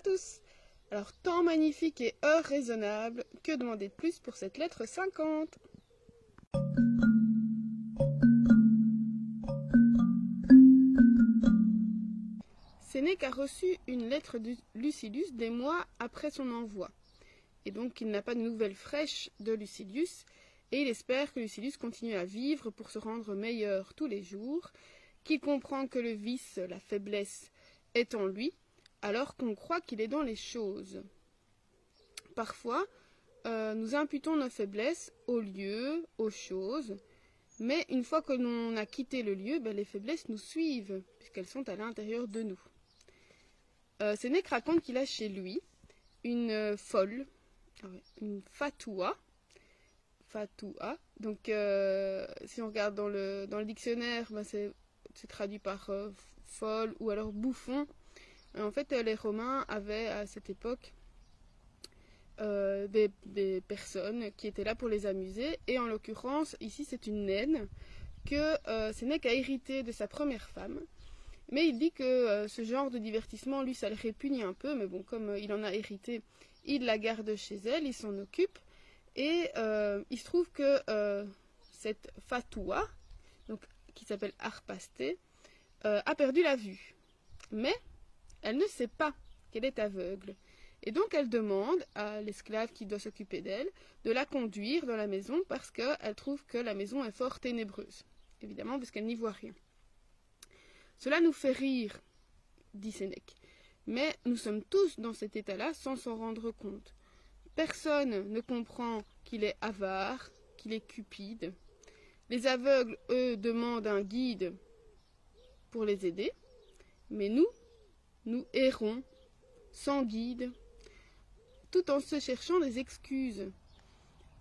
tous. Alors, temps magnifique et heure raisonnable, que demander de plus pour cette lettre 50 Sénèque a reçu une lettre de Lucilius des mois après son envoi. Et donc, il n'a pas de nouvelles fraîches de Lucilius, et il espère que Lucilius continue à vivre pour se rendre meilleur tous les jours, qu'il comprend que le vice, la faiblesse, est en lui, alors qu'on croit qu'il est dans les choses. Parfois, euh, nous imputons nos faiblesses aux lieux, aux choses, mais une fois que l'on a quitté le lieu, ben, les faiblesses nous suivent, puisqu'elles sont à l'intérieur de nous. Euh, Sénèque raconte qu'il a chez lui une euh, folle, ah une fatoua, fatoua. Donc, euh, si on regarde dans le, dans le dictionnaire, ben, c'est traduit par folle ou alors bouffon. En fait, les Romains avaient à cette époque des, des, personnes qui étaient là pour les amuser. Et en l'occurrence, ici, c'est une naine que Sénèque a hérité de sa première femme. Mais il dit que euh, ce genre de divertissement, lui, ça le répugne un peu, mais bon, comme euh, il en a hérité, il la garde chez elle, il s'en occupe. Et euh, il se trouve que cette Fatoua, donc, qui s'appelle Arpasté, a perdu la vue. Mais elle ne sait pas qu'elle est aveugle. Et donc elle demande à l'esclave qui doit s'occuper d'elle de la conduire dans la maison parce qu'elle trouve que la maison est fort ténébreuse. Évidemment, parce qu'elle n'y voit rien. Cela nous fait rire, dit Sénèque. Mais nous sommes tous dans cet état-là sans s'en rendre compte. Personne ne comprend qu'il est avare, qu'il est cupide. Les aveugles, eux, demandent un guide pour les aider. Mais nous, nous errons sans guide, tout en se cherchant des excuses.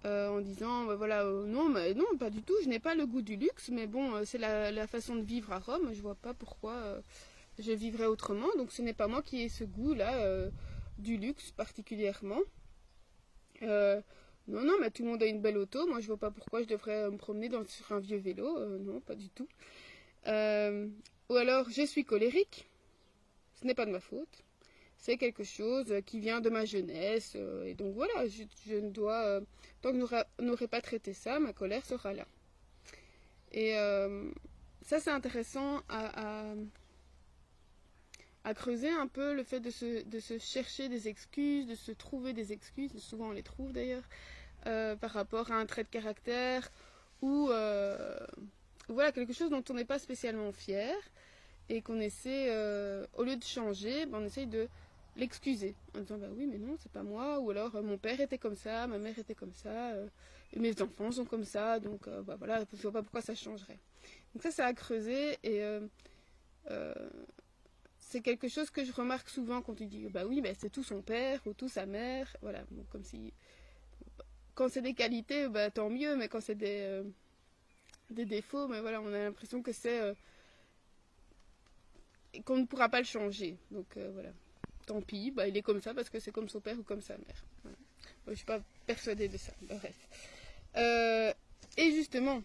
Euh, en disant bah, voilà euh, non non pas du tout je n'ai pas le goût du luxe mais bon euh, c'est la, façon de vivre à Rome je vois pas pourquoi je vivrais autrement donc ce n'est pas moi qui ai ce goût là du luxe particulièrement non non mais tout le monde a une belle auto moi je vois pas pourquoi je devrais me promener sur un vieux vélo non pas du tout ou alors je suis colérique ce n'est pas de ma faute c'est quelque chose qui vient de ma jeunesse. Euh, et donc voilà, je, ne dois, euh, tant que n'aurait pas traité ça, ma colère sera là. Et euh, ça, c'est intéressant à, à, creuser un peu le fait de se, de se, chercher des excuses, de se trouver des excuses, souvent on les trouve d'ailleurs, par rapport à un trait de caractère ou voilà, quelque chose dont on n'est pas spécialement fier et qu'on essaie, au lieu de changer, ben, on essaye de l'excuser en disant bah oui mais non c'est pas moi. Ou alors euh, mon père était comme ça ma mère était comme ça euh, mes enfants sont comme ça donc euh, bah voilà je vois pas pourquoi ça changerait. Donc ça ça a creusé et c'est quelque chose que je remarque souvent quand tu dis bah oui mais c'est tout son père ou tout sa mère. Voilà comme si quand c'est des qualités bah tant mieux mais quand c'est des des défauts mais voilà on a l'impression que c'est qu'on ne pourra pas le changer donc voilà tant pis, bah, il est comme ça parce que c'est comme son père ou comme sa mère. je ne suis pas persuadée de ça. Bref. Euh, et justement,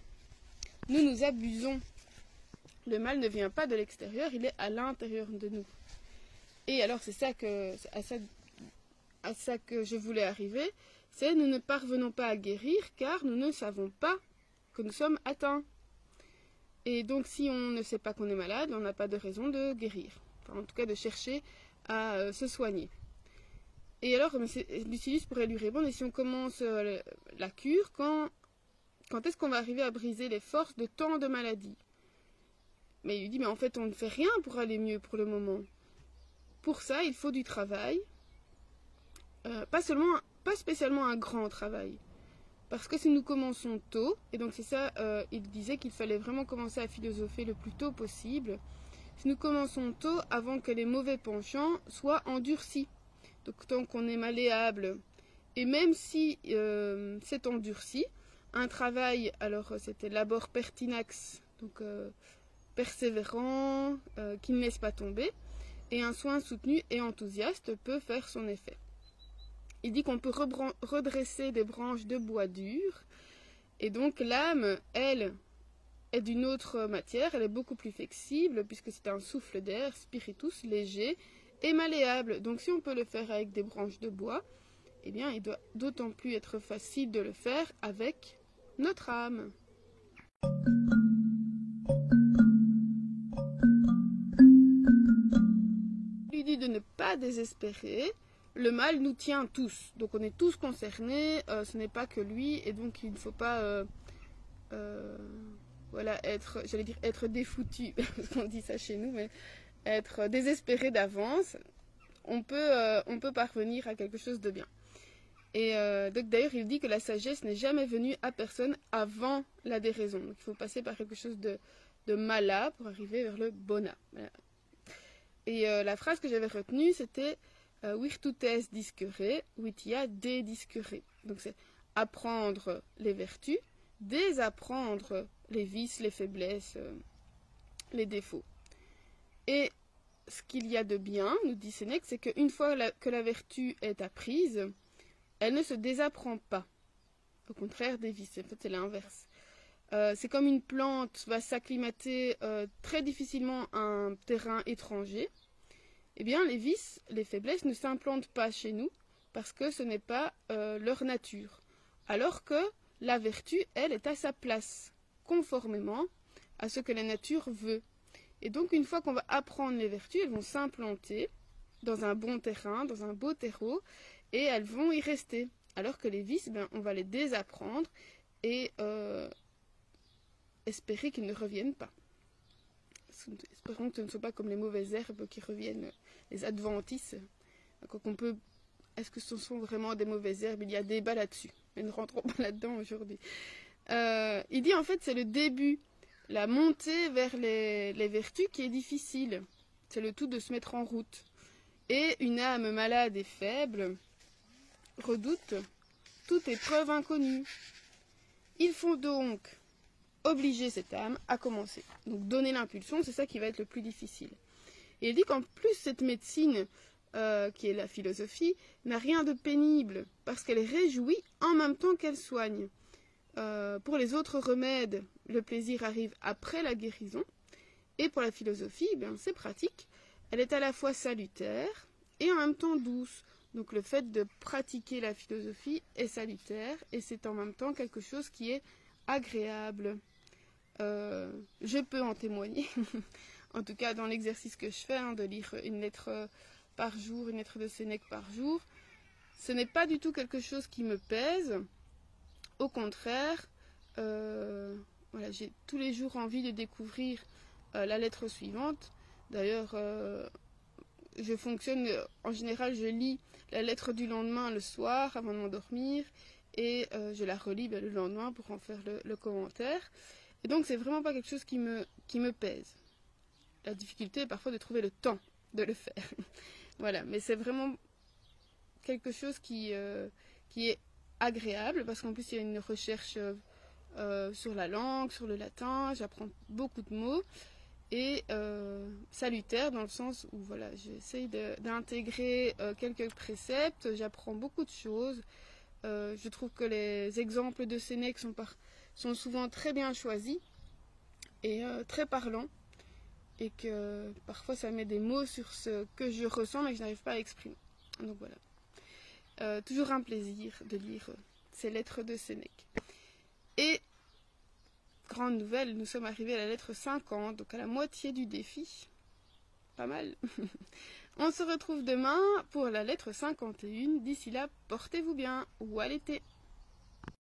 nous nous abusons. Le mal ne vient pas de l'extérieur, il est à l'intérieur de nous. Et alors, c'est ça que, à ça que je voulais arriver, c'est nous ne parvenons pas à guérir car nous ne savons pas que nous sommes atteints. Et donc, si on ne sait pas qu'on est malade, on n'a pas de raison de guérir. Enfin, en tout cas, de chercher à euh, se soigner. Et alors, Lucilius pourrait lui répondre, et si on commence euh, la cure, quand, quand est-ce qu'on va arriver à briser les forces de tant de maladies? Mais il lui dit, mais en fait, on ne fait rien pour aller mieux pour le moment. Pour ça, il faut du travail. Euh, pas seulement, pas spécialement un grand travail. Parce que si nous commençons tôt, et donc c'est ça, il disait qu'il fallait vraiment commencer à philosopher le plus tôt possible, si nous commençons tôt avant que les mauvais penchants soient endurcis. Donc tant qu'on est malléable, et même si euh, c'est endurci, un travail, alors c'était labor pertinax, donc euh, persévérant, euh, qui ne laisse pas tomber, et un soin soutenu et enthousiaste peut faire son effet. Il dit qu'on peut redresser des branches de bois dur, et donc l'âme, elle, est d'une autre matière, elle est beaucoup plus flexible puisque c'est un souffle d'air, spiritus, léger est malléable. Donc si on peut le faire avec des branches de bois, eh bien il doit d'autant plus être facile de le faire avec notre âme. Il lui dit de ne pas désespérer. Le mal nous tient tous, donc on est tous concernés. Euh, ce n'est pas que lui, et donc il ne faut pas, euh, euh, voilà, être, j'allais dire être défoutu, parce qu'on dit ça chez nous, mais être désespéré d'avance. On peut, on peut parvenir à quelque chose de bien. Et d'ailleurs, il dit que la sagesse n'est jamais venue à personne avant la déraison. Donc il faut passer par quelque chose de, de mala pour arriver vers le bona. Et la phrase que j'avais retenue, c'était virtutes discere, witia dédiscere. Donc c'est apprendre les vertus, désapprendre les vices, les faiblesses, les défauts. Et ce qu'il y a de bien, nous dit Sénèque, c'est qu'une fois que la vertu est apprise, elle ne se désapprend pas. Au contraire des vices, en fait c'est l'inverse. Euh, c'est comme une plante va s'acclimater euh, très difficilement à un terrain étranger. Eh bien, les vices, les faiblesses ne s'implantent pas chez nous parce que ce n'est pas euh, leur nature. Alors que la vertu, elle, est à sa place, conformément à ce que la nature veut. Et donc, une fois qu'on va apprendre les vertus, elles vont s'implanter dans un bon terrain, dans un beau terreau, et elles vont y rester. Alors que les vices, ben, on va les désapprendre et euh, espérer qu'ils ne reviennent pas. Espérons que ce ne soit pas comme les mauvaises herbes qui reviennent, les adventices. qu'on peut. Est-ce que ce sont vraiment des mauvaises herbes? Il y a débat là-dessus. Mais ne rentrons pas là-dedans aujourd'hui. Euh, il dit en fait c'est le début, la montée vers les, les vertus qui est difficile. C'est le tout de se mettre en route. Et une âme malade et faible, redoute toute épreuve inconnue. Il faut donc obliger cette âme à commencer. Donc donner l'impulsion, c'est ça qui va être le plus difficile. Et il dit qu'en plus, cette médecine, euh, qui est la philosophie, n'a rien de pénible, parce qu'elle réjouit en même temps qu'elle soigne. Euh, pour les autres remèdes, le plaisir arrive après la guérison. Et pour la philosophie, eh c'est pratique. Elle est à la fois salutaire et en même temps douce. Donc le fait de pratiquer la philosophie est salutaire et c'est en même temps quelque chose qui est agréable. Euh, je peux en témoigner, en tout cas dans l'exercice que je fais, hein, de lire une lettre euh, par jour, une lettre de Sénèque par jour. Ce n'est pas du tout quelque chose qui me pèse. Au contraire, euh, j'ai tous les jours envie de découvrir la lettre suivante. D'ailleurs, je fonctionne, en général, je lis la lettre du lendemain le soir avant de m'endormir et je la relis ben, le lendemain pour en faire le, commentaire. Et donc, c'est vraiment pas quelque chose qui me, qui me pèse. La difficulté est parfois de trouver le temps de le faire. voilà, mais c'est vraiment quelque chose qui, euh, qui est agréable parce qu'en plus, il y a une recherche euh, sur la langue, sur le latin. J'apprends beaucoup de mots et euh, salutaire dans le sens où voilà, j'essaye d'intégrer euh, quelques préceptes, j'apprends beaucoup de choses. Euh, je trouve que les exemples de Sénèque sont, sont souvent très bien choisis et très parlants et que parfois ça met des mots sur ce que je ressens mais que je n'arrive pas à exprimer. Donc voilà. toujours un plaisir de lire ces lettres de Sénèque. Et grande nouvelle, nous sommes arrivés à la lettre 50, donc à la moitié du défi. Pas mal. On se retrouve demain pour la lettre 51. D'ici là, portez-vous bien ou à l'été.